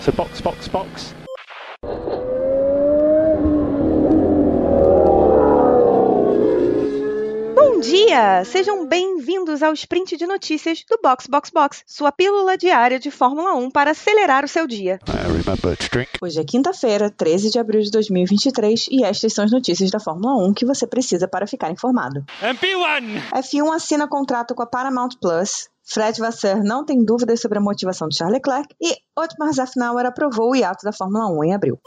So box, box, box. Dia! Sejam bem-vindos ao sprint de notícias do Box Box Box, sua pílula diária de Fórmula 1 para acelerar o seu dia. Hoje é quinta-feira, 13 de abril de 2023, e estas são as notícias da Fórmula 1 que você precisa para ficar informado. MP1! F1 assina contrato com a Paramount Plus. Fred Vasseur não tem dúvidas sobre a motivação de Charles Leclerc e Otmar Zafnauer aprovou o hiato da Fórmula 1 em abril.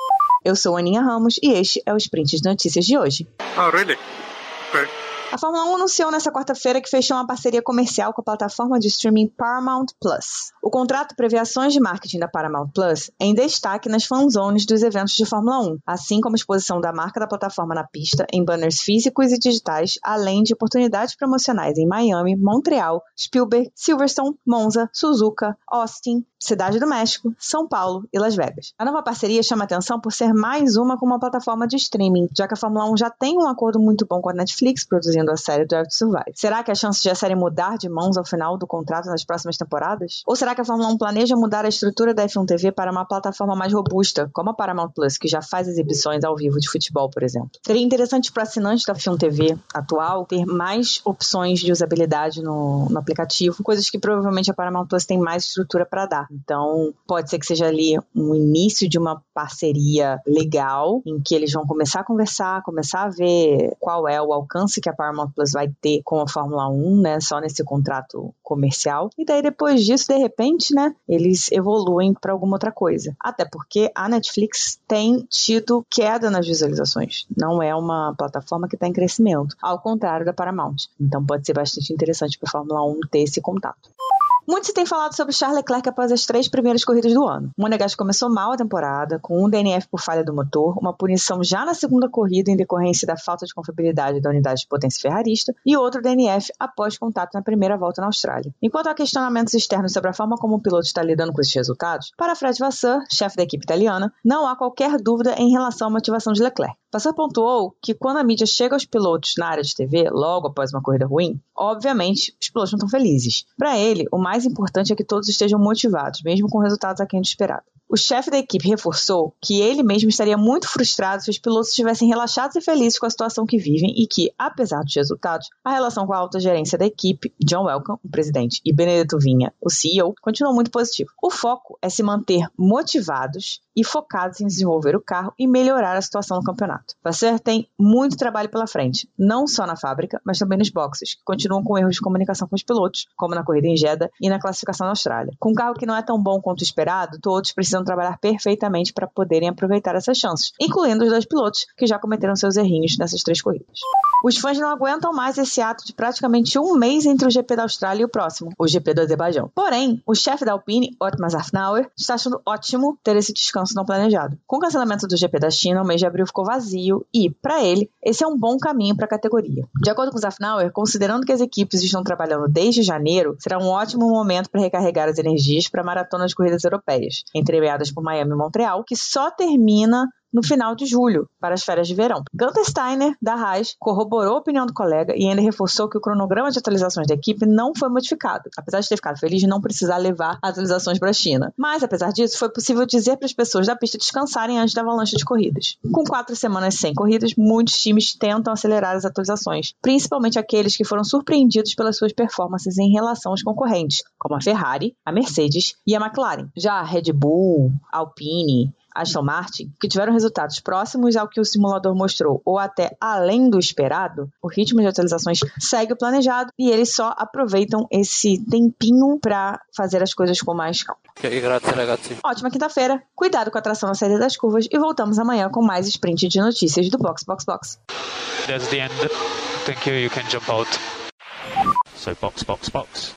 Eu sou Aninha Ramos e este é o Sprint de Notícias de hoje. Oh, really? A Fórmula 1 anunciou nessa quarta-feira que fechou uma parceria comercial com a plataforma de streaming Paramount Plus. O contrato prevê ações de marketing da Paramount Plus em destaque nas fanzones dos eventos de Fórmula 1, assim como exposição da marca da plataforma na pista em banners físicos e digitais, além de oportunidades promocionais em Miami, Montreal, Spielberg, Silverstone, Monza, Suzuka, Austin, Cidade do México, São Paulo e Las Vegas. A nova parceria chama atenção por ser mais uma com uma plataforma de streaming, já que a Fórmula 1 já tem um acordo muito bom com a Netflix produzindo a série Drive to Survive. Será que a chance de a série mudar de mãos ao final do contrato nas próximas temporadas? Ou será que a Fórmula 1 planeja mudar a estrutura da F1 TV para uma plataforma mais robusta, como a Paramount Plus, que já faz exibições ao vivo de futebol, por exemplo? Seria interessante para assinantes da F1 TV atual ter mais opções de usabilidade no, no aplicativo, coisas que provavelmente a Paramount Plus tem mais estrutura para dar. Então, pode ser que seja ali um início de uma parceria legal, em que eles vão começar a conversar, começar a ver qual é o alcance que a Paramount Plus vai ter com a Fórmula 1, né, só nesse contrato comercial. E daí depois disso, de repente, né, eles evoluem para alguma outra coisa. Até porque a Netflix tem tido queda nas visualizações. Não é uma plataforma que está em crescimento, ao contrário da Paramount. Então pode ser bastante interessante para a Fórmula 1 ter esse contato. Muito se tem falado sobre Charles Leclerc após as três primeiras corridas do ano. O Monegasco começou mal a temporada, com um DNF por falha do motor, uma punição já na segunda corrida em decorrência da falta de confiabilidade da unidade de potência ferrarista e outro DNF após contato na primeira volta na Austrália. Enquanto há questionamentos externos sobre a forma como o piloto está lidando com esses resultados, para Fred Vasseur, chefe da equipe italiana, não há qualquer dúvida em relação à motivação de Leclerc. Vasseur pontuou que quando a mídia chega aos pilotos na área de TV, logo após uma corrida ruim, obviamente os pilotos não estão felizes. Para ele, o mais importante é que todos estejam motivados, mesmo com resultados aquém do esperado. O chefe da equipe reforçou que ele mesmo estaria muito frustrado se os pilotos estivessem relaxados e felizes com a situação que vivem e que, apesar dos resultados, a relação com a alta gerência da equipe, John Welcome, o presidente, e Benedetto Vinha, o CEO, continuou muito positivo. O foco é se manter motivados e focados em desenvolver o carro e melhorar a situação no campeonato. Vasseur tem muito trabalho pela frente, não só na fábrica, mas também nos boxes, que continuam com erros de comunicação com os pilotos, como na corrida em Jeddah e na classificação na Austrália. Com um carro que não é tão bom quanto esperado, todos precisam trabalhar perfeitamente para poderem aproveitar essas chances, incluindo os dois pilotos que já cometeram seus errinhos nessas três corridas. Os fãs não aguentam mais esse ato de praticamente um mês entre o GP da Austrália e o próximo, o GP do Azerbaijão. Porém, o chefe da Alpine, Otmar Zafnauer, está achando ótimo ter esse descanso não planejado. Com o cancelamento do GP da China, o mês de abril ficou vazio e, para ele, esse é um bom caminho para a categoria. De acordo com Zafnauer, considerando que as equipes estão trabalhando desde janeiro, será um ótimo momento para recarregar as energias para a maratona de corridas europeias, entremeadas por Miami e Montreal, que só termina no final de julho, para as férias de verão. Gunther Steiner, da Haas, corroborou a opinião do colega e ainda reforçou que o cronograma de atualizações da equipe não foi modificado, apesar de ter ficado feliz de não precisar levar atualizações para a China. Mas, apesar disso, foi possível dizer para as pessoas da pista descansarem antes da avalanche de corridas. Com quatro semanas sem corridas, muitos times tentam acelerar as atualizações, principalmente aqueles que foram surpreendidos pelas suas performances em relação aos concorrentes, como a Ferrari, a Mercedes e a McLaren. Já a Red Bull, Alpine, Aston Martin, que tiveram resultados próximos ao que o simulador mostrou ou até além do esperado, o ritmo de atualizações segue o planejado e eles só aproveitam esse tempinho para fazer as coisas com mais calma. Ótima quinta-feira, cuidado com a tração na saída das curvas e voltamos amanhã com mais sprint de notícias do Box Box Box. That's the end. Thank you. You can jump out. So box, box, box.